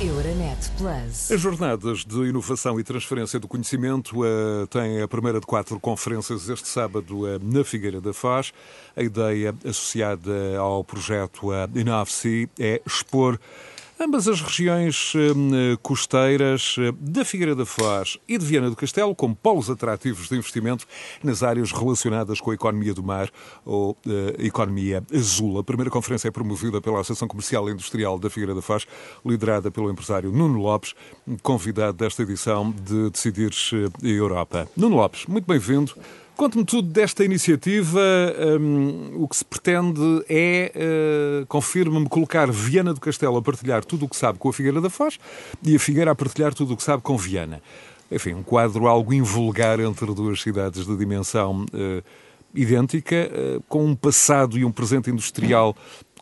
Euronet Plus. As jornadas de inovação e transferência do conhecimento uh, têm a primeira de quatro conferências este sábado uh, na Figueira da Foz. A ideia associada ao projeto uh, INOVC é expor Ambas as regiões hum, costeiras eh, da Figueira da Foz e de Viana do Castelo, como polos atrativos de investimento nas áreas relacionadas com a economia do mar ou uh, economia azul. A primeira conferência é promovida pela Associação Comercial e Industrial da Figueira da Foz, liderada pelo empresário Nuno Lopes, convidado desta edição de Decidir Europa. Nuno Lopes, muito bem-vindo. Conte-me tudo desta iniciativa. Um, o que se pretende é, uh, confirma-me, colocar Viana do Castelo a partilhar tudo o que sabe com a Figueira da Foz e a Figueira a partilhar tudo o que sabe com Viana. Enfim, um quadro algo invulgar entre duas cidades de dimensão uh, idêntica, uh, com um passado e um presente industrial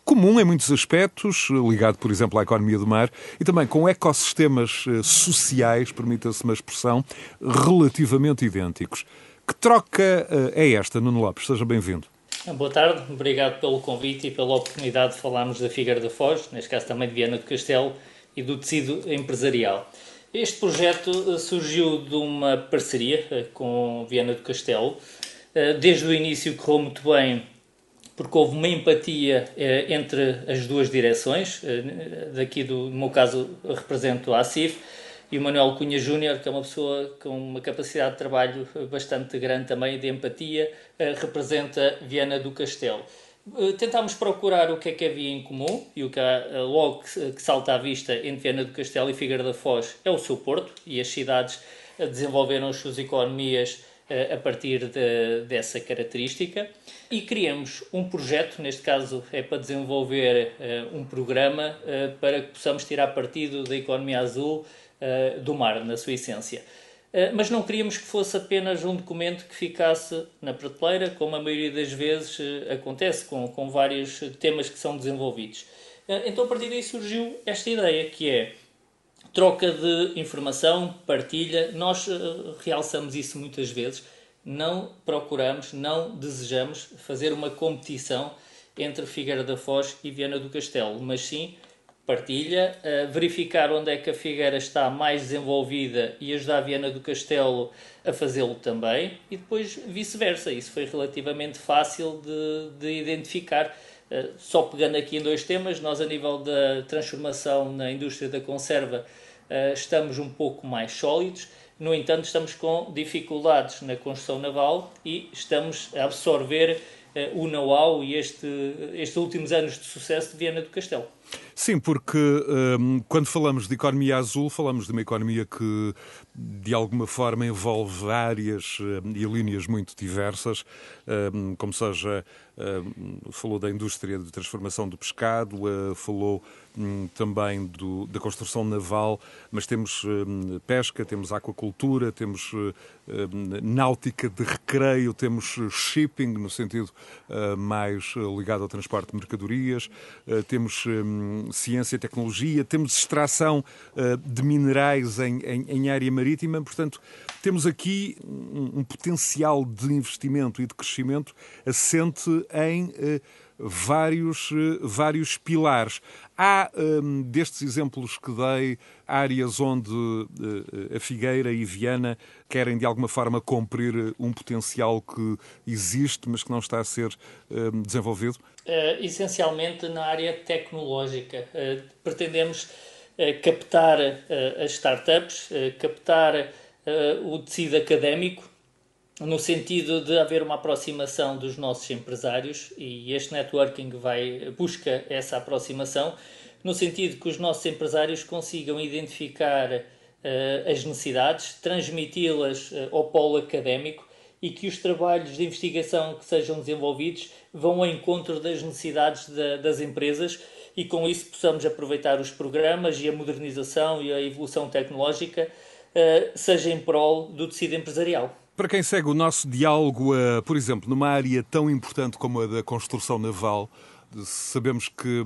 comum em muitos aspectos, ligado, por exemplo, à economia do mar, e também com ecossistemas sociais, permita-se uma expressão, relativamente idênticos. Que troca eh, é esta, Nuno Lopes? Seja bem-vindo. Boa tarde, obrigado pelo convite e pela oportunidade de falarmos da Figueira da Foz, neste caso também de Viana do Castelo e do tecido empresarial. Este projeto eh, surgiu de uma parceria eh, com Viana do Castelo. Desde o início correu muito bem, porque houve uma empatia entre as duas direções. Daqui, do, no meu caso, represento a ACIF e o Manuel Cunha Júnior, que é uma pessoa com uma capacidade de trabalho bastante grande também, de empatia, eh, representa Viana do Castelo. Eh, tentámos procurar o que é que havia em comum e o que há, eh, logo que salta à vista entre Viana do Castelo e Figueira da Foz é o seu porto e as cidades desenvolveram as suas economias a partir de, dessa característica e criamos um projeto, neste caso é para desenvolver um programa para que possamos tirar partido da economia azul uh, do mar, na sua essência. Uh, mas não queríamos que fosse apenas um documento que ficasse na prateleira, como a maioria das vezes uh, acontece com, com vários temas que são desenvolvidos. então, a partir daí surgiu esta ideia, que é troca de informação, partilha. Nós realçamos isso muitas vezes. Não procuramos, não desejamos fazer uma competição entre Figueira da Foz e Viana do Castelo, mas sim partilha, uh, verificar onde é que a Figueira está mais desenvolvida e ajudar a Viana do Castelo a fazê-lo também, e depois vice-versa. Isso foi relativamente fácil de, de identificar. Uh, só pegando aqui em dois temas, nós, a nível da transformação na indústria da conserva, uh, estamos um pouco mais sólidos. No entanto, estamos com dificuldades na construção naval e estamos a absorver o know-how e este, estes últimos anos de sucesso de Viana do Castelo. Sim, porque um, quando falamos de economia azul, falamos de uma economia que de alguma forma envolve áreas um, e linhas muito diversas, um, como seja, hum, falou da indústria de transformação do pescado, falou hum, também do, da construção naval, mas temos hum, pesca, temos aquacultura, temos náutica de recreio, temos shipping, no sentido mais ligado ao transporte de mercadorias, temos ciência e tecnologia, temos extração de minerais em, em, em, área marítima, portanto, temos aqui um, um, potencial de investimento e de crescimento assente em uh, vários, uh, vários pilares. Há, um, destes exemplos que dei, áreas onde uh, a Figueira e Viana querem de alguma forma cumprir um potencial que existe, mas que não está a ser um, desenvolvido? Uh, essencialmente na área tecnológica. Pretendemos captar as startups, captar o tecido académico, no sentido de haver uma aproximação dos nossos empresários e este networking vai busca essa aproximação no sentido que os nossos empresários consigam identificar uh, as necessidades, transmiti-las uh, ao polo académico e que os trabalhos de investigação que sejam desenvolvidos vão ao encontro das necessidades da, das empresas e com isso possamos aproveitar os programas e a modernização e a evolução tecnológica, uh, seja em prol do tecido empresarial. Para quem segue o nosso diálogo, por exemplo, numa área tão importante como a da construção naval, sabemos que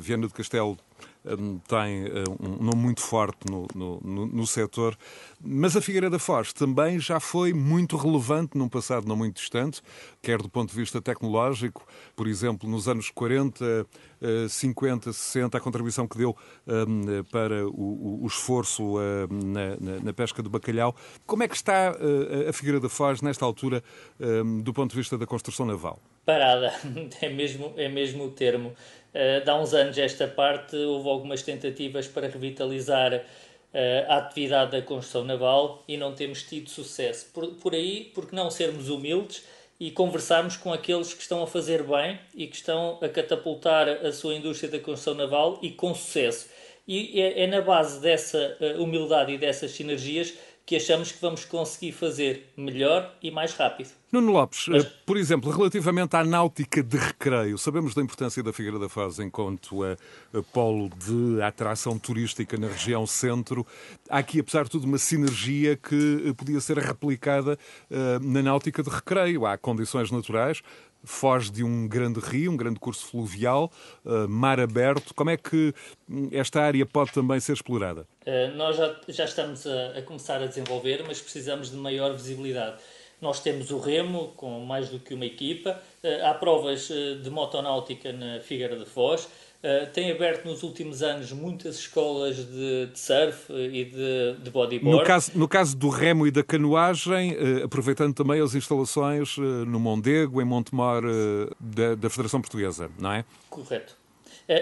Viana do Castelo Hum, tem hum, um nome muito forte no, no, no, no setor, mas a Figueira da Foz também já foi muito relevante num passado não muito distante, quer do ponto de vista tecnológico, por exemplo, nos anos 40, 50, 60, a contribuição que deu hum, para o, esforço na, na, pesca do bacalhau. Como é que está eh, a Figueira da Foz nesta altura do ponto de vista da construção naval? Parada, é mesmo, é mesmo o termo. Há uns anos, esta parte, houve algumas tentativas para revitalizar uh, a atividade da construção naval e não temos tido sucesso. Por, por aí, porque não sermos humildes e conversarmos com aqueles que estão a fazer bem e que estão a catapultar a sua indústria da construção naval e com sucesso. E é, é na base dessa uh, humildade e dessas sinergias que achamos que vamos conseguir fazer melhor e mais rápido. Nuno Lopes, Mas... Eh, por exemplo, relativamente à náutica de recreio, sabemos da importância da Figueira da Foz enquanto a, a polo de atração turística na região centro. Há aqui, apesar de tudo, uma sinergia que eh, podia ser replicada uh, na náutica de recreio. Há condições naturais, foge de um grande rio, um grande curso fluvial, uh, mar aberto. Como é que hum, esta área pode também ser explorada? Uh, nós já, já estamos a, a, começar a desenvolver, mas precisamos de maior visibilidade. Nós temos o Remo, com mais do que uma equipa, uh, há provas de motonáutica na Figueira de Foz, Uh, tem aberto nos últimos anos muitas escolas de, de surf e de, de, bodyboard. No caso, no caso do remo e da canoagem, uh, aproveitando também as instalações uh, no Mondego, em Montemor, da, da, Federação Portuguesa, não é? Correto.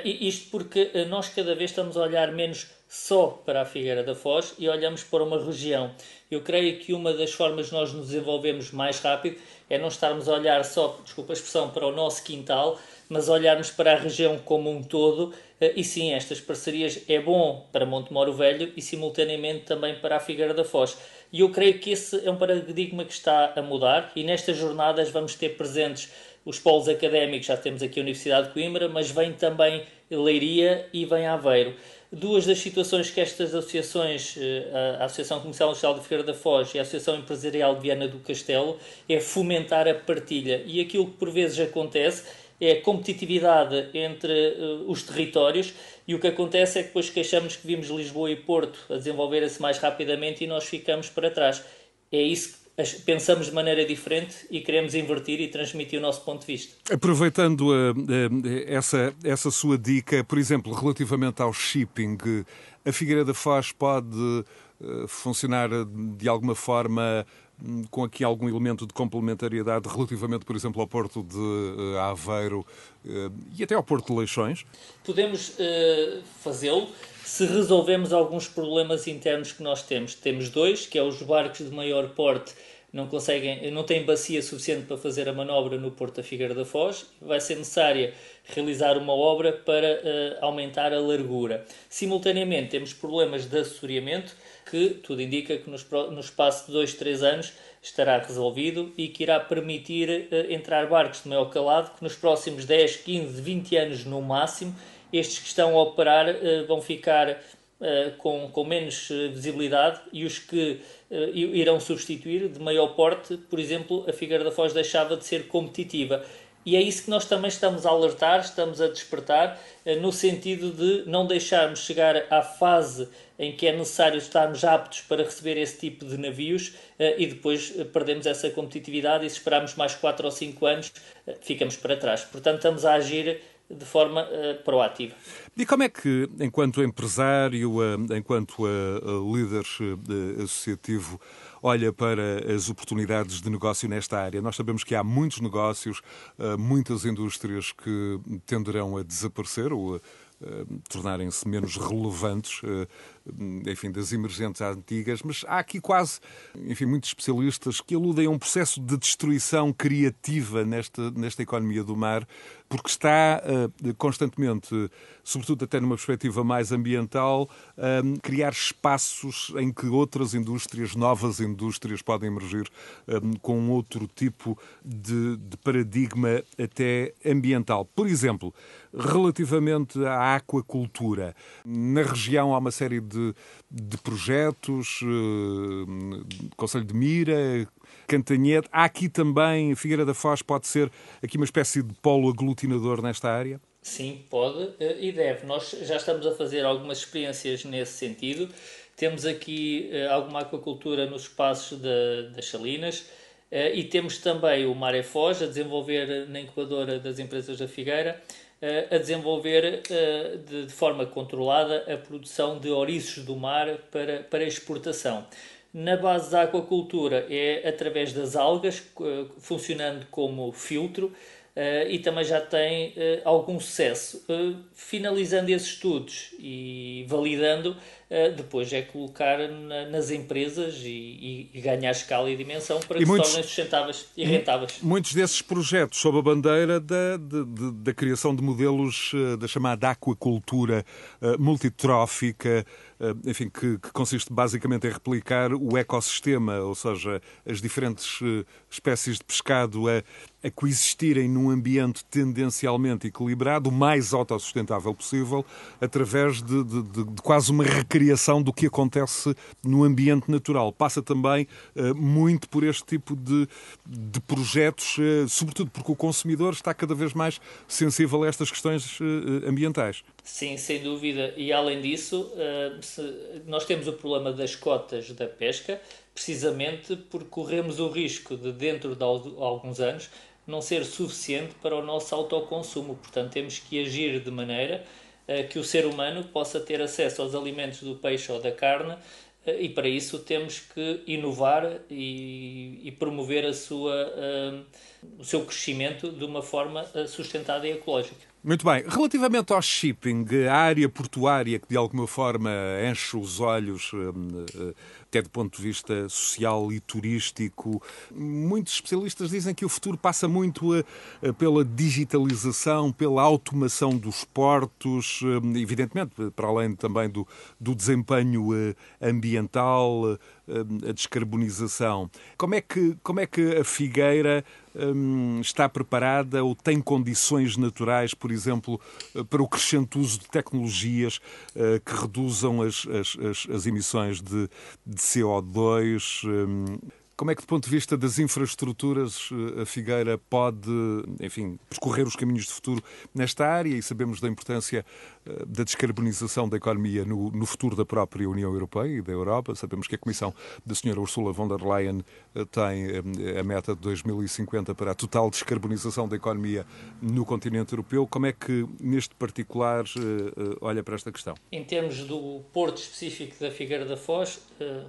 isto porque nós cada vez estamos a olhar menos só para a Figueira da Foz e olhamos para uma região. Eu creio que uma das formas de nós nos desenvolvermos mais rápido é não estarmos a olhar só, desculpa a expressão, para o nosso quintal, mas olharmos para a região como um todo. Eh, e sim, estas parcerias é bom para Montemoro Velho e simultaneamente também para a Figueira da Foz. E eu creio que esse é um paradigma que está a mudar e nestas jornadas vamos ter presentes os polos académicos, já temos aqui a Universidade de Coimbra, mas vem também Leiria e vem Aveiro. Duas das situações que estas associações, eh, a Associação Comercial Industrial de Figueira da Foz e a Associação Empresarial de Viana do Castelo, é fomentar a partilha. E aquilo que por vezes acontece é a competitividade entre uh, os territórios e o que acontece é que depois queixamos que vimos Lisboa e Porto a desenvolverem-se mais rapidamente e nós ficamos para trás. É isso que pensamos de maneira diferente e queremos invertir e transmitir o nosso ponto de vista. Aproveitando uh, uh, essa, essa sua dica, por exemplo, relativamente ao shipping, a Figueira da Foz pode funcionar de alguma forma com aqui algum elemento de complementariedade relativamente, por exemplo, ao Porto de uh, Aveiro uh, e até ao Porto de Leixões? Podemos uh, fazê-lo se resolvemos alguns problemas internos que nós temos. Temos dois, que é os barcos de maior porte não conseguem, não têm bacia suficiente para fazer a manobra no Porto da Figueira da Foz, vai ser necessária realizar uma obra para uh, aumentar a largura. Simultaneamente temos problemas de assessoramento que tudo indica que nos, no espaço de 2, 3 anos estará resolvido e que irá permitir uh, entrar barcos de maior calado que nos próximos 10, 15, 20 anos no máximo, estes que estão a operar uh, vão ficar uh, com, com menos visibilidade e os que irão substituir de maior porte, por exemplo, a Figueira da Foz deixava de ser competitiva. E é isso que nós também estamos a alertar, estamos a despertar, eh, no sentido de não deixarmos chegar à fase em que é necessário estarmos aptos para receber esse tipo de navios eh, e depois eh, perdemos essa competitividade e se esperarmos mais 4 ou 5 anos, ficamos para trás. Portanto, estamos a agir de forma proativa. E como é que, enquanto empresário, enquanto líder associativo, olha para as oportunidades de negócio nesta área? Nós sabemos que há muitos negócios, muitas indústrias que tenderão a desaparecer ou tornarem-se menos relevantes, uh, enfim, das emergentes antigas, mas há aqui quase, enfim, muitos especialistas que aludem a um processo de destruição criativa nesta, nesta economia do mar, porque está uh, constantemente, sobretudo até numa perspectiva mais ambiental, uh, criar espaços em que outras indústrias, novas indústrias, podem emergir com outro tipo de, de paradigma até ambiental. Por exemplo, relativamente à aquacultura. Na região há uma série de, de projetos, uh, Conselho de Mira, Cantanhete. Há aqui também, Figueira da Foz pode ser aqui uma espécie de polo aglutinador nesta área? Sim, pode eh, e deve. Nós já estamos a fazer algumas experiências nesse sentido. Temos aqui uh, alguma aquacultura nos espaços de, das salinas e temos também o Mare Foz a desenvolver na incubadora das empresas da Figueira a desenvolver de, de, forma controlada a produção de ouriços do mar para, para exportação. Na base da aquacultura é através das algas, funcionando como filtro, e também já tem algum sucesso. Finalizando esses estudos e validando, depois é colocar na, nas empresas e, e, ganhar escala e dimensão para que muitos, se tornem sustentáveis e rentáveis. Muitos desses projetos sob a bandeira da, de, de, da criação de modelos da chamada aquacultura multitrófica, enfim, que, que, consiste basicamente em replicar o ecossistema, ou seja, as diferentes espécies de pescado a, a coexistirem num ambiente tendencialmente equilibrado, o mais autossustentável possível, através de, de, de, de, quase uma recriação do que acontece no ambiente natural. Passa também uh, muito por este tipo de, de projetos, uh, sobretudo porque o consumidor está cada vez mais sensível a estas questões uh, ambientais. Sim, sem dúvida. E além disso, nós temos o problema das cotas da pesca, precisamente porque corremos o risco de, dentro de alguns anos, não ser suficiente para o nosso autoconsumo. Portanto, temos que agir de maneira que o ser humano possa ter acesso aos alimentos do peixe ou da carne uh, e para isso temos que inovar e, e promover a sua, uh, o seu crescimento de uma forma sustentada e ecológica. Muito bem. Relativamente ao shipping, a área portuária que de alguma forma enche os olhos, até do ponto de vista social e turístico, muitos especialistas dizem que o futuro passa muito pela digitalização, pela automação dos portos, evidentemente, para além também do, do desempenho ambiental, a descarbonização. Como é que, como é que a Figueira hum, está preparada ou tem condições naturais, por exemplo, para o crescente uso de tecnologias uh, que reduzam as, as, as, as emissões de, de CO2? Como é que, do ponto de vista das infraestruturas, a Figueira pode, enfim, percorrer os caminhos de futuro nesta área e sabemos da importância eh, da descarbonização da economia no, no futuro da própria União Europeia e da Europa. Sabemos que a Comissão da Sra. Ursula von der Leyen eh, tem eh, a meta de 2050 para a total descarbonização da economia no continente europeu. Como é que, neste particular, olha para esta questão? Em termos do porto específico da Figueira da Foz,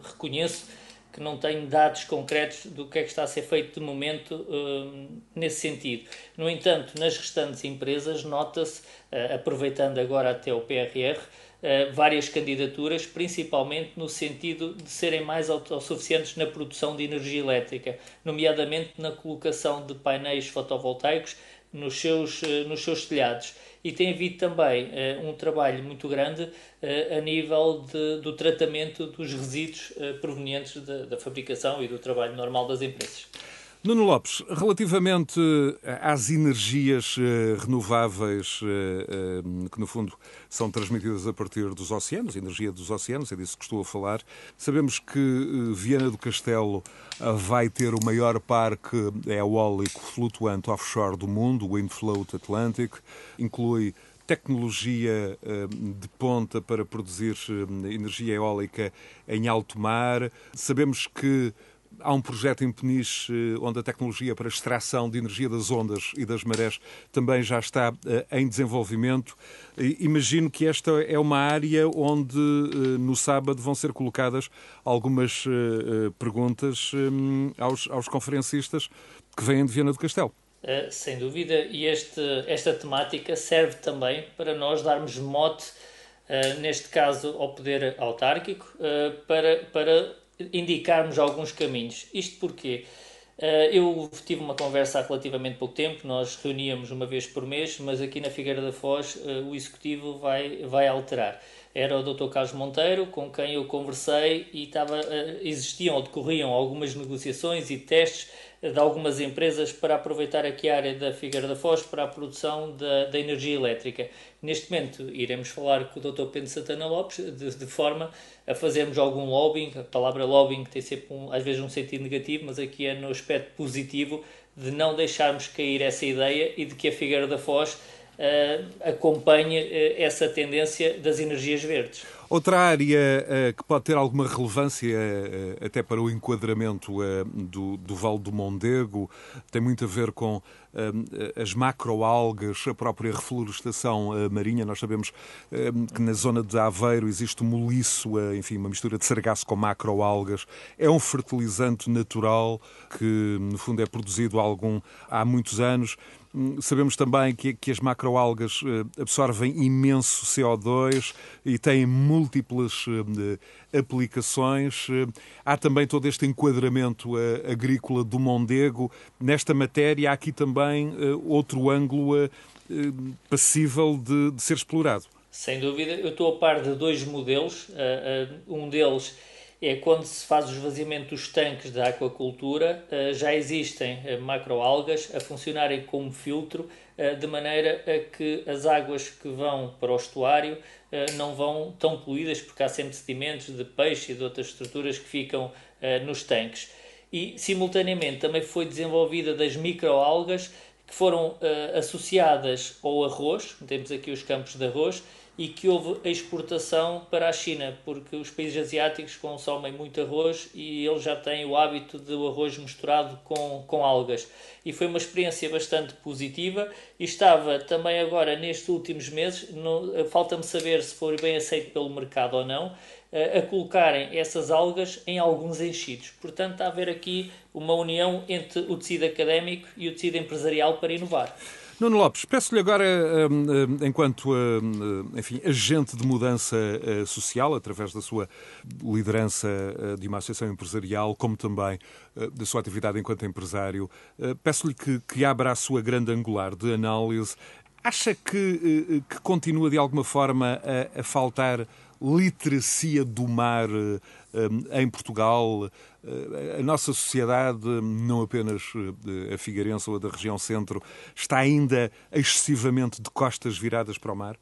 reconheço que não tenho dados concretos do que é que está a ser feito de momento uh, nesse sentido. No entanto, nas restantes empresas, nota-se, uh, aproveitando agora até o PRR, uh, eh, várias candidaturas, principalmente no sentido de serem mais autossuficientes na produção de energia elétrica, nomeadamente na colocação de painéis fotovoltaicos nos seus, nos seus telhados e tem havido também uh, um trabalho muito grande uh, a nível de, do tratamento dos resíduos uh, provenientes da fabricação e do trabalho normal das empresas. Nuno Lopes, relativamente às energias renováveis que, no fundo, são transmitidas a partir dos oceanos, energia dos oceanos, é disso que estou a falar, sabemos que Viana do Castelo vai ter o maior parque eólico flutuante offshore do mundo, o Windfloat Atlantic, inclui tecnologia de ponta para produzir energia eólica em alto mar. Sabemos que Há um projeto em Peniche eh, onde a tecnologia para extração de energia das ondas e das marés também já está eh, em desenvolvimento. Imagino que esta é uma área onde eh, no sábado vão ser colocadas algumas perguntas aos, aos conferencistas que vêm de Viana do Castelo. Sem dúvida, e este, esta temática serve também para nós darmos mote, neste caso ao poder autárquico, para, para indicarmos alguns caminhos. Isto porque uh, eu tive uma conversa há relativamente pouco tempo, nós reuníamos uma vez por mês, mas aqui na Figueira da Foz uh, o executivo vai, vai alterar. Era o Dr. Carlos Monteiro, com quem eu conversei e estava, uh, existiam ou decorriam algumas negociações e testes de algumas empresas para aproveitar aqui a área da Figueira da Foz para a produção da, da energia elétrica. Neste momento iremos falar com o Dr. Pedro Santana Lopes de, de, forma a fazermos algum lobbying, a palavra lobbying tem sempre um, às vezes um sentido negativo, mas aqui é no aspecto positivo de não deixarmos cair essa ideia e de que a Figueira da Foz acompanhe uh, essa tendência das energias verdes. Outra área uh, que pode ter alguma relevância até para o enquadramento do, do Vale do Mondego tem muito a ver com as macroalgas, a própria reflorestação marinha. Nós sabemos que na zona de Aveiro existe o moliço, enfim, uma mistura de sargaço com macroalgas. É um fertilizante natural que, no fundo, é produzido algum, há muitos anos. Hum, sabemos também que, que as macroalgas absorvem imenso CO2 e têm múltiplas uh, aplicações. Uh, há também todo este enquadramento agrícola do Mondego. Nesta matéria, há aqui também outro ângulo passível de, de, ser explorado. Sem dúvida. Eu estou a par de dois modelos. um deles é quando se faz o esvaziamento dos tanques da aquacultura, já existem macroalgas a funcionarem como filtro, de maneira a que as águas que vão para o estuário eh, não vão tão poluídas, porque há sempre sedimentos de peixe e de outras estruturas que ficam eh, nos tanques. E, simultaneamente, também foi desenvolvida das microalgas que foram associadas ao arroz, temos aqui os campos de arroz, e que houve exportação para a China, porque os países asiáticos consomem muito arroz e eles já têm o hábito do arroz misturado com, com algas. E foi uma experiência bastante positiva e estava também agora, nestes últimos meses, falta-me saber se foi bem aceito pelo mercado ou não, eh, a colocarem essas algas em alguns enchidos. Portanto, está a haver aqui uma união entre o tecido académico e o tecido empresarial para inovar. Nuno Lopes, peço-lhe agora, hum, hum, enquanto hum, enfim, agente de mudança eh, social, através da sua liderança eh, de uma associação empresarial, como também eh, da sua atividade enquanto empresário, peço-lhe que, que abra a sua grande angular de análise. Acha que, que continua de alguma forma a, a faltar literacia do mar em Portugal? Eh, a nossa sociedade, não apenas eh, a figueirense ou a da região centro, está ainda excessivamente de costas viradas para o mar?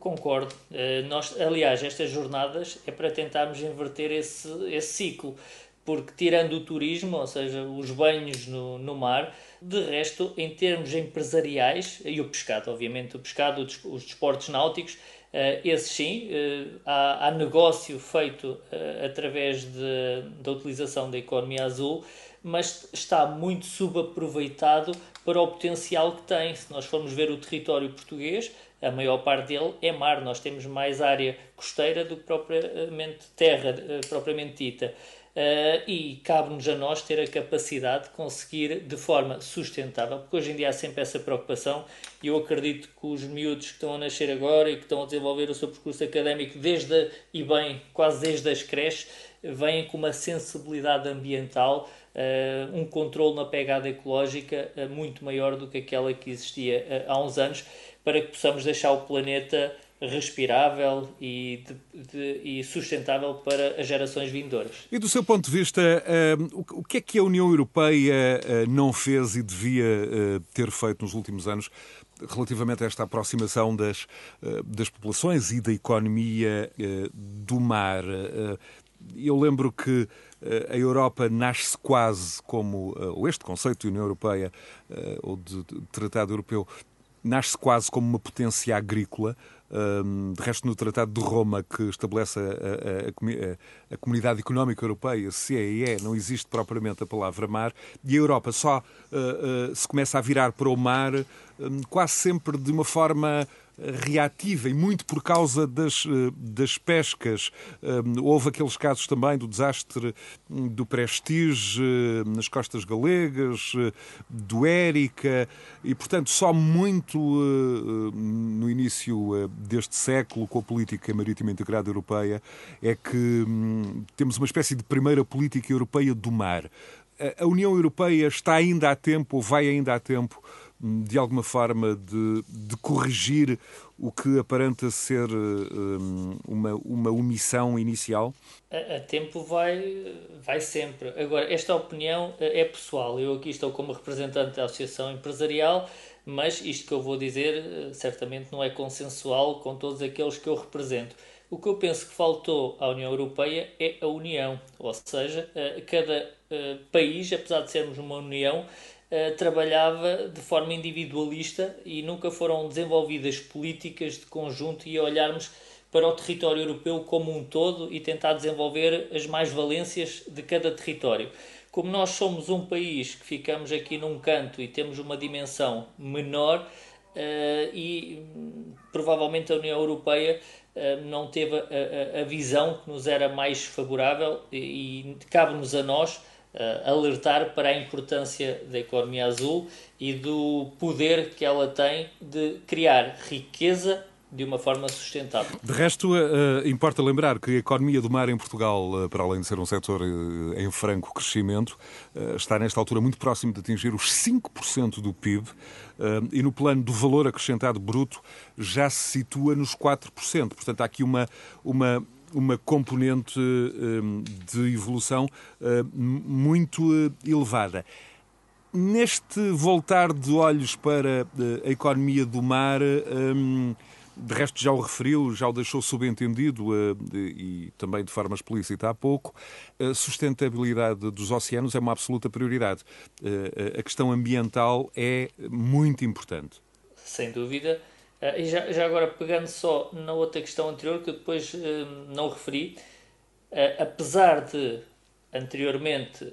Concordo. Eh, nós, aliás, estas jornadas é para tentarmos inverter esse, esse ciclo, porque tirando o turismo, ou seja, os banhos no, no mar, de resto, em termos empresariais, e o pescado, obviamente, o pescado, os desportos náuticos, Uh, esse sim, uh, há, há, negócio feito uh, através de, da utilização da economia azul, mas está muito subaproveitado para o potencial que tem. Se nós formos ver o território português, a maior parte dele é mar. Nós temos mais área costeira do que propriamente terra, propriamente dita. Uh, e cabe-nos a nós ter a capacidade de conseguir de forma sustentável, porque hoje em dia há sempre essa preocupação e eu acredito que os miúdos que estão a nascer agora e que estão a desenvolver o seu percurso académico desde e bem, quase desde as creches, vêm com uma sensibilidade ambiental, uh, um controle na pegada ecológica uh, muito maior do que aquela que existia há uns anos, para que possamos deixar o planeta respirável e, de, de, e, sustentável para as gerações vindouras. E do seu ponto de vista, uh, o, que é que a União Europeia uh, não fez e devia uh, ter feito nos últimos anos relativamente a esta aproximação das, das populações e da economia do mar? eu lembro que a Europa nasce quase como, ou este conceito de União Europeia, ou de Tratado Europeu, nasce quase como uma potência agrícola, de resto, no Tratado de Roma, que estabelece a, a, a, Comunidade Económica Europeia, CEE, não existe propriamente a palavra mar, e a Europa só uh, uh, se começa a virar para o mar quase sempre de uma forma reativa e muito por causa das, eh, das pescas. Houve aqueles casos também do desastre hum, do Prestige eh, nas costas galegas, eh, do Érica, e portanto só muito no início deste século, com a política marítima integrada europeia, é que hum, temos uma espécie de primeira política europeia do mar. A União Europeia está ainda a tempo, ou vai ainda a tempo, de alguma forma, de, de corrigir o que aparenta ser um, uma, uma omissão inicial? A, a, tempo vai, vai sempre. Agora, esta opinião eh, é pessoal. Eu aqui estou como representante da Associação Empresarial, mas isto que eu vou dizer eh, certamente não é consensual com todos aqueles que eu represento. O que eu penso que faltou à União Europeia é a união, ou seja, eh, cada país, apesar de sermos uma união, eh, trabalhava de forma individualista e nunca foram desenvolvidas políticas de conjunto e olharmos para o território europeu como um todo e tentar desenvolver as mais-valências de cada território. Como nós somos um país que ficamos aqui num canto e temos uma dimensão menor, uh, e hum, provavelmente a União Europeia uh, não teve a, a, a, visão que nos era mais favorável e, e cabe-nos a nós uh, alertar para a importância da economia azul e do poder que ela tem de criar riqueza de uma forma sustentável. De resto, uh, importa lembrar que a economia do mar em Portugal, uh, para além de ser um setor uh, em franco crescimento, está nesta altura muito próximo de atingir os 5% do PIB e no plano do valor acrescentado bruto já se situa nos 4%. Portanto, há aqui uma, uma uma componente hum, de evolução hum, muito eh, elevada. Neste voltar de olhos para a economia do mar, hum, de resto já o referiu, já o deixou subentendido e também de forma explícita há pouco, a sustentabilidade dos oceanos é uma absoluta prioridade. A questão ambiental é muito importante. Sem dúvida. Uh, e já, já agora, pegando só na outra questão anterior, que eu depois uh, não referi, uh, apesar de anteriormente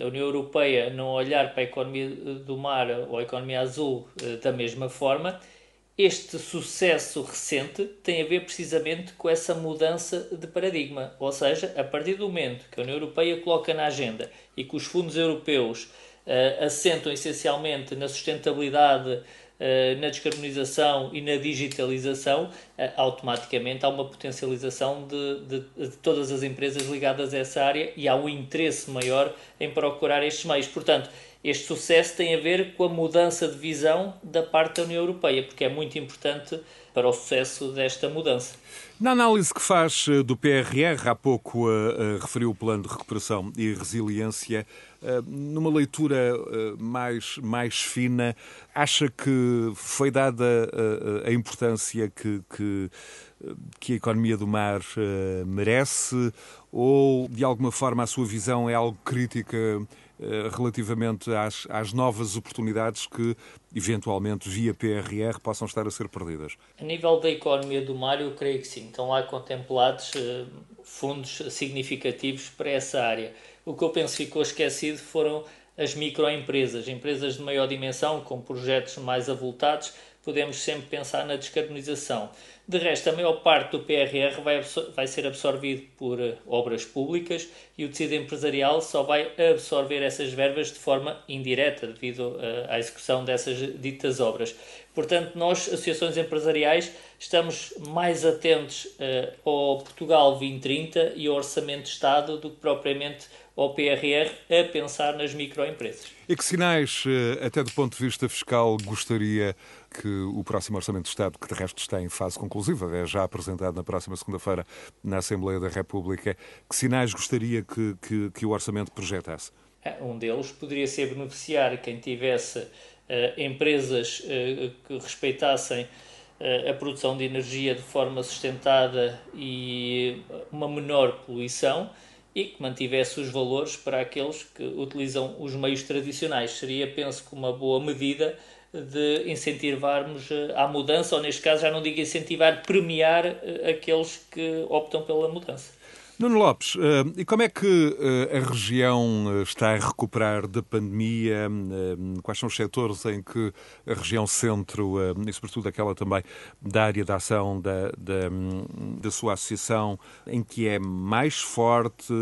a União Europeia não olhar para a economia do mar ou a economia azul da mesma forma, este sucesso recente tem a ver precisamente com essa mudança de paradigma. Ou seja, a partir do momento que a União Europeia coloca na agenda e que os fundos europeus assentam essencialmente na sustentabilidade na descarbonização e na digitalização, eh, automaticamente há uma potencialização de, de, de, todas as empresas ligadas a essa área e há um interesse maior em procurar estes meios. Portanto, este sucesso tem a ver com a mudança de visão da parte da União Europeia, porque é muito importante para o sucesso desta mudança. Na análise que faz eh, do PRR, há pouco uh, uh, referiu o plano de recuperação e resiliência, uh, numa leitura mais, mais fina, acha que foi dada a importância que, que, que, a economia do mar merece? Ou, de alguma forma, a sua visão é algo crítica relativamente às, às novas oportunidades que, eventualmente, via PRR, possam estar a ser perdidas? A nível da economia do mar, eu creio que sim. Estão lá contemplados eh, fundos significativos para essa área. O que eu penso que ficou esquecido foram as microempresas, empresas de maior dimensão, com projetos mais avultados, podemos sempre pensar na descarbonização. De resto, a maior parte do PRR vai, vai ser absorvido por uh, obras públicas e o tecido empresarial só vai absorver essas verbas de forma indireta, devido uh, à execução dessas ditas obras. Portanto, nós, associações empresariais, estamos mais atentos uh, ao Portugal 2030 e ao Orçamento de Estado do que propriamente ao PRR a pensar nas microempresas. E que sinais, até do ponto de vista fiscal, gostaria que o próximo Orçamento de Estado, que de resto está em fase conclusiva, é já apresentado na próxima segunda-feira na Assembleia da República, que sinais gostaria que, que, que o Orçamento projetasse? É, um deles poderia ser beneficiar quem tivesse uh, empresas uh, que respeitassem a produção de energia de forma sustentada e uma menor poluição e que mantivesse os valores para aqueles que utilizam os meios tradicionais. Seria, penso uma boa medida de incentivarmos eh, à mudança, ou neste caso já não digo incentivar, premiar eh, aqueles que optam pela mudança. Nuno Lopes, eh, e como é que a região está a recuperar da pandemia? Quais são os setores em que a região centro, e sobretudo aquela também da área de ação da, da, da sua associação, em que é mais forte?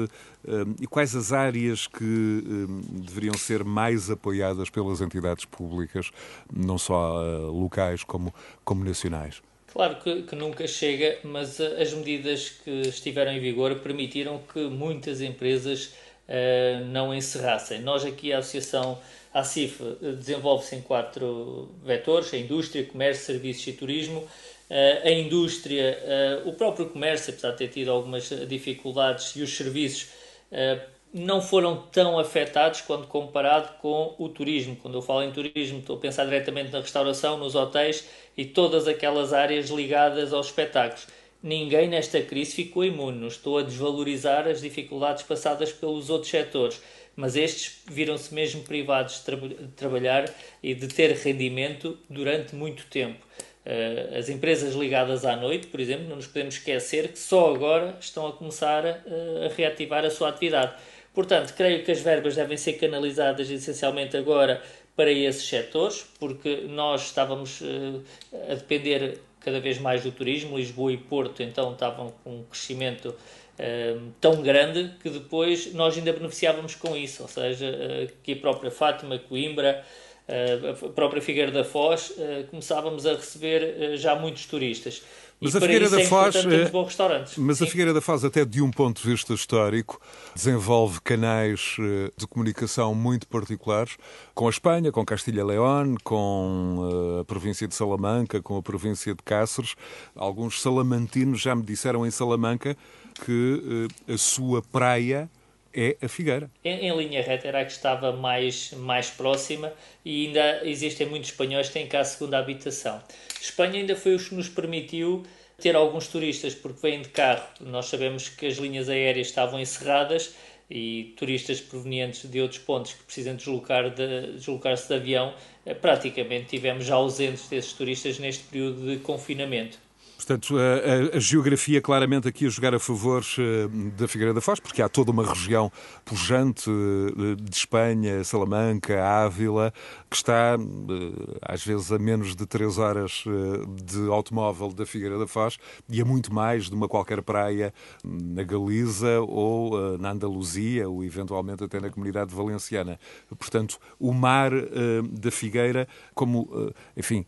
E quais as áreas que deveriam ser mais apoiadas pelas entidades públicas, não só locais como, como nacionais? Claro que, que, nunca chega, mas ah, as medidas que estiveram em vigor permitiram que muitas empresas uh, não encerrassem. Nós aqui, a Associação, a A CIF desenvolve-se em quatro vetores: a indústria, comércio, serviços e turismo. A indústria, o próprio comércio, apesar de ter tido algumas dificuldades, e os serviços não foram tão afetados quando comparado com o turismo. Quando eu falo em turismo, estou a pensar diretamente na restauração, nos hotéis e todas aquelas áreas ligadas aos espetáculos. Ninguém nesta crise ficou imune. Não estou a desvalorizar as dificuldades passadas pelos outros setores, mas estes viram-se mesmo privados de, tra de trabalhar e de ter rendimento durante muito tempo. Uh, as empresas ligadas à noite, por exemplo, não nos podemos esquecer que só agora estão a começar a, a reativar a sua atividade Portanto, creio que as verbas devem ser canalizadas essencialmente agora para esses setores, porque nós estávamos uh, a depender cada vez mais do turismo, Lisboa e Porto então estavam com um crescimento uh, tão grande que depois nós ainda beneficiávamos com isso, ou seja, uh, que a própria Fátima, Coimbra, a própria Figueira da Foz, começávamos a receber já muitos turistas. Mas a Figueira da é Foz, mas Sim. a Figueira da Foz, até de um ponto de vista histórico, desenvolve canais eh, de comunicação muito particulares com a Espanha, com Castilha-León, com eh, a província de Salamanca, com a província de Cáceres. Alguns salamantinos já me disseram em Salamanca que eh, a sua praia é a Figueira. Em, em, linha reta era a que estava mais, mais próxima e ainda existem muitos espanhóis que têm cá a segunda habitação. Espanha ainda foi o que nos permitiu ter alguns turistas, porque vêm de carro. Nós sabemos que as linhas aéreas estavam encerradas e turistas provenientes de outros pontos que precisam deslocar de, deslocar-se de avião, eh, praticamente tivemos já ausentes desses turistas neste período de confinamento. Portanto, a, a, a, geografia claramente aqui a jogar a favor uh, da Figueira da Foz, porque há toda uma região pujante uh, de Espanha, Salamanca, Ávila, que está uh, às vezes a menos de três horas de automóvel da Figueira da Foz e a muito mais de uma qualquer praia na Galiza ou na Andaluzia ou eventualmente até na comunidade valenciana. Portanto, o mar da Figueira como, enfim,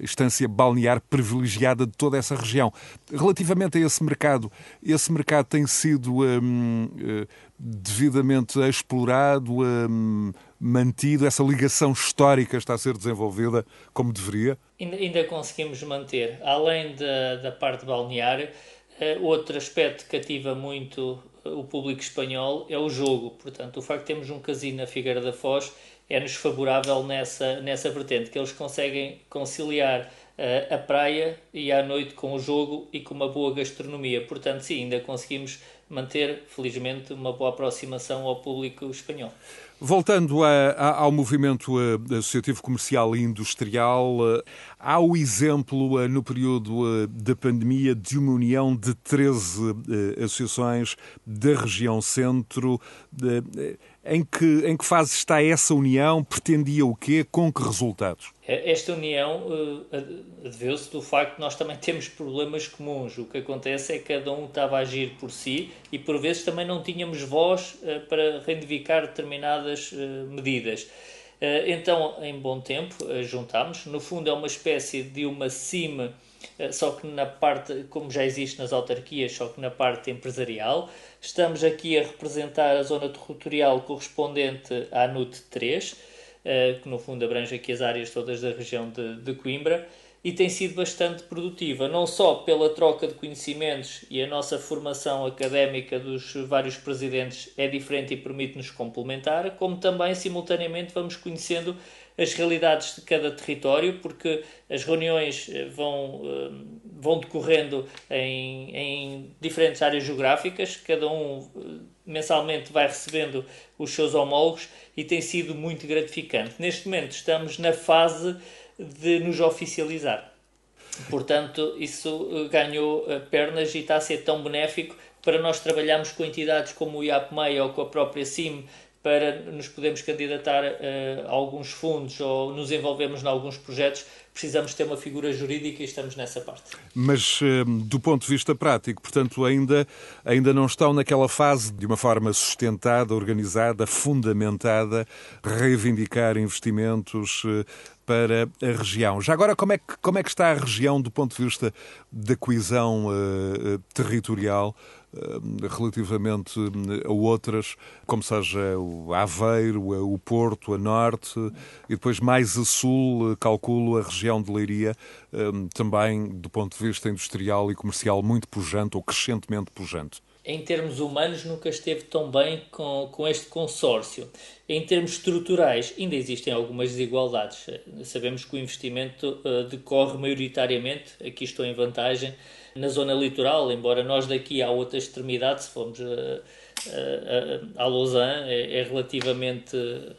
instância balnear privilegiada de toda essa região. Relativamente a esse mercado, esse mercado tem sido hum, eh, devidamente explorado, hum, mantido, essa ligação histórica está a ser desenvolvida como deveria? Ainda, ainda conseguimos manter. Além da, da parte balnear, uh, outro aspecto que cativa muito o público espanhol é o jogo. Portanto, o facto de termos um casino na Figueira da Foz é-nos favorável nessa, nessa vertente, que eles conseguem conciliar a praia e à noite com o jogo e com uma boa gastronomia. Portanto, sim, ainda conseguimos manter, felizmente, uma boa aproximação ao público espanhol. Voltando a, a, ao movimento eh, associativo comercial e industrial, eh, há o exemplo no período da pandemia de uma união de 13 associações da região centro. Em que, em que fase está essa união? Pretendia o quê? Com que resultados? Esta união uh, deveu-se do facto de nós também temos problemas comuns. O que acontece é que cada um estava a agir por si e por vezes também não tínhamos voz uh, para reivindicar determinadas uh, medidas. Então, em bom tempo, juntámos. No fundo, é uma espécie de uma CIM, só que na parte, como já existe nas autarquias, só que na parte empresarial. Estamos aqui a representar a zona territorial correspondente à NUT 3, eh, que no fundo abrange aqui as áreas todas da região de, de Coimbra, e tem sido bastante produtiva, não só pela troca de conhecimentos e a nossa formação académica dos vários presidentes é diferente e permite-nos complementar, como também, simultaneamente, vamos conhecendo as realidades de cada território, porque as reuniões eh, vão, eh, vão decorrendo em, em diferentes áreas geográficas, cada um eh, mensalmente vai recebendo os seus homólogos e tem sido muito gratificante. Neste momento estamos na fase de nos oficializar. Portanto, isso ganhou pernas e está a ser tão benéfico para nós trabalharmos com entidades como o IAPMEI ou com a própria CIM para nos podermos candidatar a alguns fundos ou nos envolvermos em alguns projetos, precisamos ter uma figura jurídica e estamos nessa parte. Mas uh, do ponto de vista prático, portanto, ainda, ainda não estão naquela fase de uma forma sustentada, organizada, fundamentada, reivindicar investimentos, uh, para a região. Já agora, como é que, como é que está a região do ponto de vista da coesão uh, territorial? Relativamente a outras, como seja o Aveiro, o Porto, a Norte, e depois mais a Sul, calculo a região de Leiria, também do ponto de vista industrial e comercial muito pujante ou crescentemente pujante em termos humanos, nunca esteve tão bem com, com este consórcio. Em termos estruturais, ainda existem algumas desigualdades. Sabemos que o investimento uh, decorre maioritariamente, aqui estou em vantagem, na zona litoral, embora nós daqui à outra extremidade, se formos uh, a Lausanne, é, é, relativamente,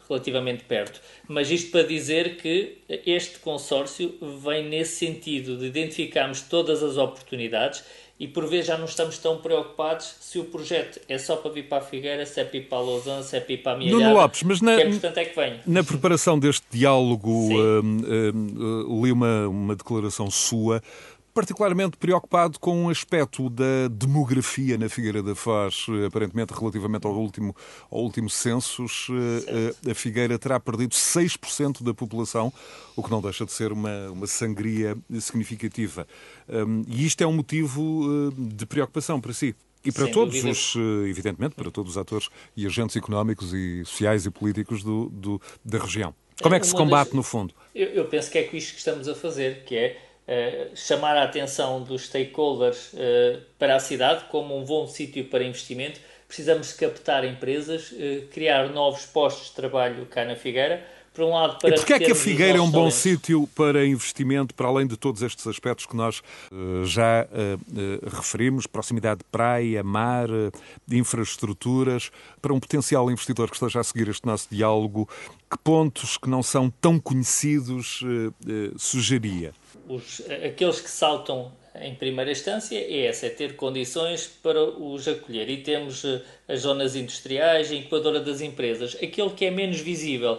relativamente perto. Mas isto para dizer que este consórcio vem nesse sentido de identificarmos todas as oportunidades e por vezes já não estamos tão preocupados se o projeto é só para vir para a Figueira, se é para ir para a Lausanne, se é para ir para a Mialhada. Nuno Lopes, mas na, é é na preparação deste diálogo uh, uh, li uma, uma declaração sua particularmente preocupado com um aspecto da demografia na Figueira da Foz. Aparentemente, relativamente ao último, ao último census, eh, eh, a Figueira terá perdido 6% da população, o que não deixa de ser uma, uma sangria significativa. Hum, e isto é um motivo eh, de preocupação para si. E para Sem todos dúvida. os, evidentemente, para todos os atores e agentes económicos e sociais e políticos do, do da região. Como é que se combate, no fundo? Eu, eu penso que é isto que estamos a fazer, que é eh, chamar a atenção dos stakeholders uh, para a cidade como um bom sítio para investimento. Precisamos captar empresas, uh, criar novos postos de trabalho cá na Figueira. Por um lado, para e porquê é que a Figueira é um bom sítio para investimento, para além de todos estes aspectos que nós já referimos, proximidade de praia, mar, infraestruturas, para um potencial investidor que esteja a seguir este nosso diálogo, que pontos que não são tão conhecidos sugeria? os, aqueles que saltam em primeira instância é essa, é ter condições para os acolher. E temos as zonas industriais, a incubadora das empresas. Aquele que é menos visível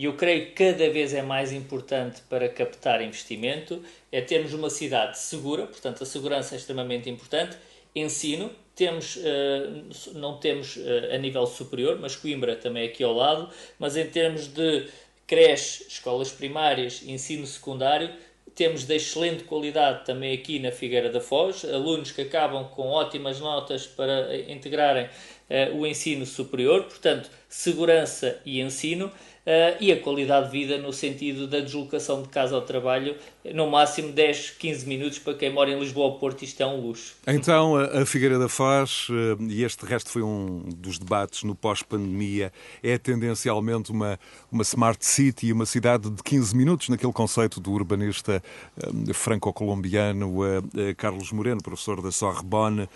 e eu creio que cada vez é mais importante para captar investimento é termos uma cidade segura, portanto a segurança é extremamente importante. Ensino, temos, eh, não temos eh, a nível superior, mas Coimbra também é aqui ao lado, mas em termos de creche, escolas primárias, ensino secundário, temos de excelente qualidade também aqui na Figueira da Foz, alunos que acabam com ótimas notas para integrarem uh, o ensino superior, portanto, segurança e ensino. Uh, e a qualidade de vida no sentido da deslocação de casa ao trabalho, no máximo 10, 15 minutos para quem mora em Lisboa ou Porto, isto é um luxo. Então, a Figueira da Foz, uh, e este resto foi um dos debates no pós-pandemia, é tendencialmente uma, uma smart city, uma cidade de 15 minutos, naquele conceito do urbanista uh, franco-colombiano Carlos Moreno, professor da Sorbonne,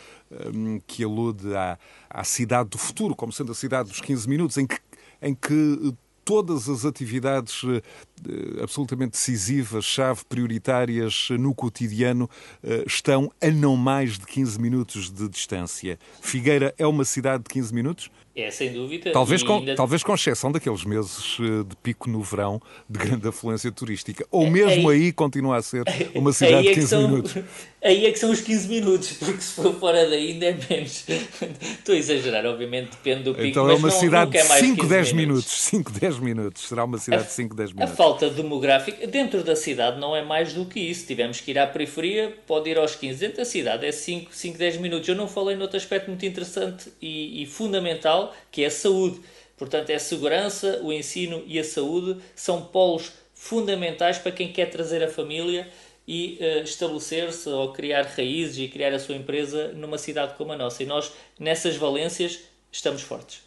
que alude à, à cidade do futuro, como sendo a cidade dos 15 minutos, em que em que todas as atividades eh, absolutamente decisivas, chave, prioritárias no cotidiano, eh, estão a não mais de 15 minutos de distância. Figueira é uma cidade de 15 minutos? É, sem dúvida. Talvez, com, ainda... talvez com exceção daqueles meses eh, de pico no verão, de grande afluência turística. Ou é, mesmo aí, aí continua a ser uma cidade é de 15 são, minutos. Aí é que são os 15 minutos, porque se for fora daí ainda é menos. Estou a exagerar, obviamente, depende do pico. Então é uma não, cidade de 5, 10 minutos. 5, 10 minutos. Será uma cidade a, de 5, 10 minutos. A falta demográfica, dentro da cidade, não é mais do que isso. Tivemos que ir à periferia, pode ir aos 15. Dentro da cidade é 5, 5 10 minutos. Eu não falei noutro aspecto muito interessante e, e fundamental, que é a saúde. Portanto, é a segurança, o ensino e a saúde são polos fundamentais para quem quer trazer a família e uh, estabelecer-se ou criar raízes e criar a sua empresa numa cidade como a nossa. E nós, nessas valências, estamos fortes.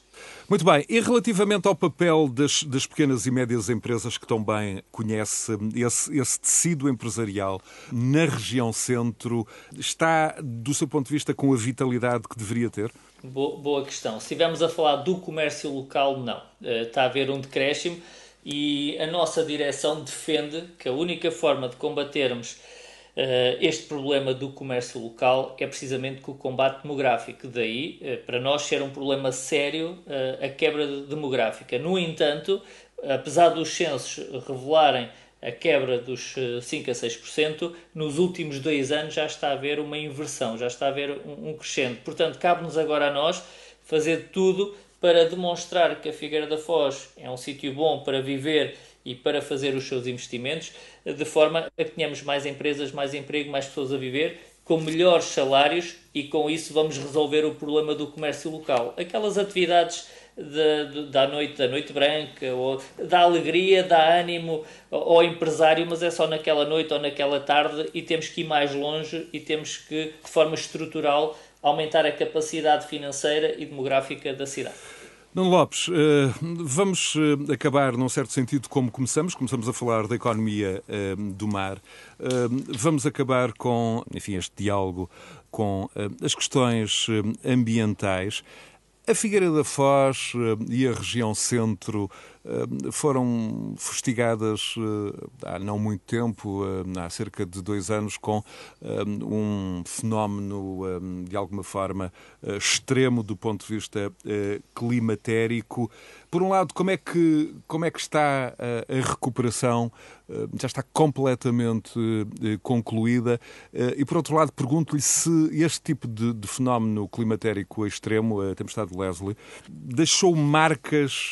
Muito bem, e relativamente ao papel das, das pequenas e médias empresas que também conhece esse, esse, tecido empresarial na região centro, está, do seu ponto de vista, com a vitalidade que deveria ter? Boa, boa questão. Se estivermos a falar do comércio local, não. Uh, está a haver um decréscimo e a nossa direção defende que a única forma de combatermos uh, este problema do comércio local é precisamente com o combate demográfico. Daí, uh, para nós, ser um problema sério a quebra demográfica. No entanto, apesar dos censos revelarem a quebra dos 5 a 6%, nos últimos dois anos já está a haver uma inversão, já está a haver um, um crescente. Portanto, cabe-nos agora a nós fazer tudo para demonstrar que a Figueira da Foz é um sítio bom para viver e para fazer os seus investimentos, de forma a que tenhamos mais empresas, mais emprego, mais pessoas a viver, com melhores salários e com isso vamos resolver o problema do comércio local. Aquelas atividades da noite, da noite branca, ou da alegria, dá ânimo ao empresário, mas é só naquela noite ou naquela tarde e temos que ir mais longe e temos que, de forma estrutural, aumentar a capacidade financeira e demográfica da cidade. Nuno Lopes, eh, vamos eh, acabar, num certo sentido, como começamos. Começamos a falar da economia eh, do mar. Vamos acabar com, enfim, este diálogo com as questões ambientais. A Figueira da Foz e a região centro foram fustigadas há não muito tempo, há cerca de dois anos, com um fenómeno de alguma forma extremo do ponto de vista climatérico. Por um lado, como é que, como é que está a, a recuperação? Já está completamente concluída? E por outro lado, pergunto-lhe se este tipo de, de, fenómeno climatérico extremo, a tempestade de Leslie, deixou marcas,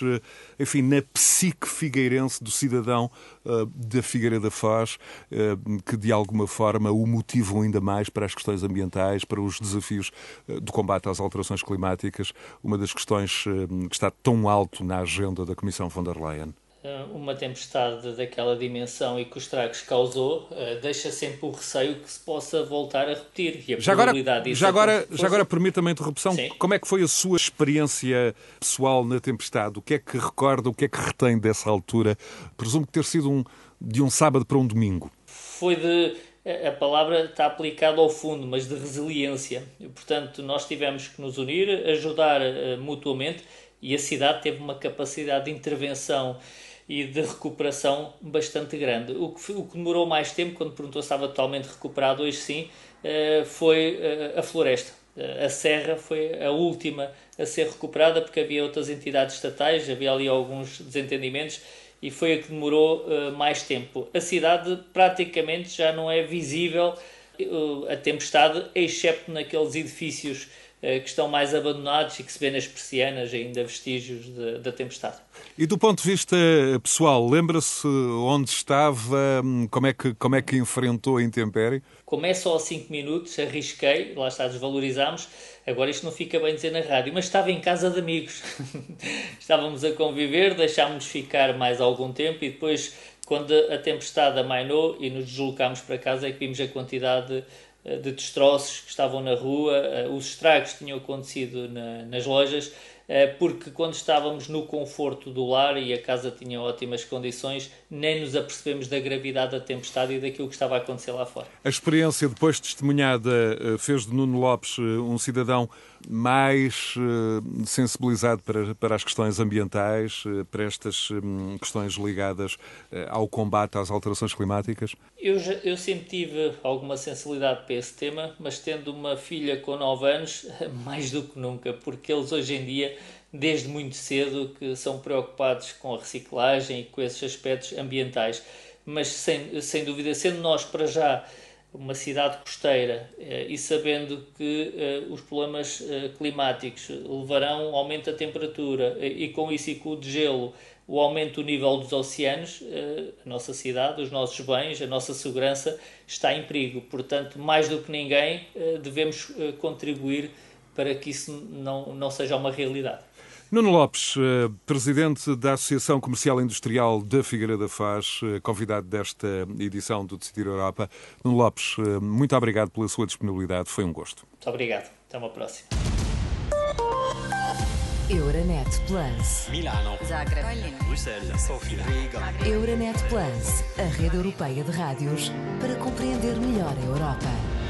enfim, na psique figueirense do cidadão uh, da Figueira da Foz, uh, que de alguma forma o motivam ainda mais para as questões ambientais, para os desafios uh, do combate às alterações climáticas, uma das questões que está tão alto na agenda da Comissão von der Leyen uma tempestade daquela dimensão e que os estragos causou, deixa sempre o receio que se possa voltar a repetir. E a já agora, já agora, já agora permita-me a interrupção. Sim. Como é que foi a sua experiência pessoal na tempestade? O que é que recorda, o que é que retém dessa altura? Presumo que ter sido um, de um sábado para um domingo. Foi de a palavra está aplicada ao fundo, mas de resiliência. Portanto, nós tivemos que nos unir, ajudar uh, mutuamente e a cidade teve uma capacidade de intervenção e de recuperação bastante grande. O que, o que demorou mais tempo, quando perguntou se estava totalmente recuperado, hoje sim, eh, foi eh, a floresta. Eh, a serra foi a última a ser recuperada porque havia outras entidades estatais, havia ali alguns desentendimentos e foi a que demorou mais tempo. A cidade praticamente já não é visível a tempestade, excepto naqueles edifícios que estão mais abandonados e que se vê nas persianas ainda vestígios de, da tempestade. E do ponto de vista pessoal, lembra-se onde estava, hum, como é que, como é que enfrentou a intempérie? Começa só 5 minutos, arrisquei, lá está, desvalorizámos. Agora isto não fica bem dizer na rádio, mas estava em casa de amigos. Estávamos a conviver, deixámos-nos ficar mais algum tempo e depois, quando a tempestade amainou e nos deslocámos para casa, é que vimos a quantidade eh, de destroços que estavam na rua, eh, os estragos que tinham acontecido na, nas lojas, eh, porque quando estávamos no conforto do lar e a casa tinha ótimas condições, nem nos apercebemos da gravidade da tempestade e daquilo que estava a acontecer lá fora. A experiência depois testemunhada fez de Nuno Lopes um cidadão mais uh, sensibilizado para, para as questões ambientais, para estas um, questões ligadas ao combate às alterações climáticas? Eu, eu sempre tive alguma sensibilidade para esse tema, mas tendo uma filha com 9 anos, mais do que nunca, porque eles hoje em dia, desde muito cedo, que são preocupados com a reciclagem e com esses aspectos ambientais. Mas sem, sem dúvida, sendo nós para já uma cidade costeira eh, e sabendo que eh, os problemas eh, climáticos levarão ao aumento da temperatura e com isso e com o degelo o aumento do nível dos oceanos, a nossa cidade, os nossos bens, a nossa segurança está em perigo. Portanto, mais do que ninguém, devemos contribuir para que isso não, não seja uma realidade. Nuno Lopes, eh, presidente da Associação Comercial e Industrial da Figueira da Faz, eh, convidado desta edição do Decidir Europa. Nuno Lopes, eh, muito obrigado pela sua disponibilidade, foi um gosto. Muito obrigado, até uma próxima. Euronet Plus. Milano. Zagreb. Bruxelas. Sofia. Riga. Euronet Plus, a rede europeia de rádios para compreender melhor a Europa.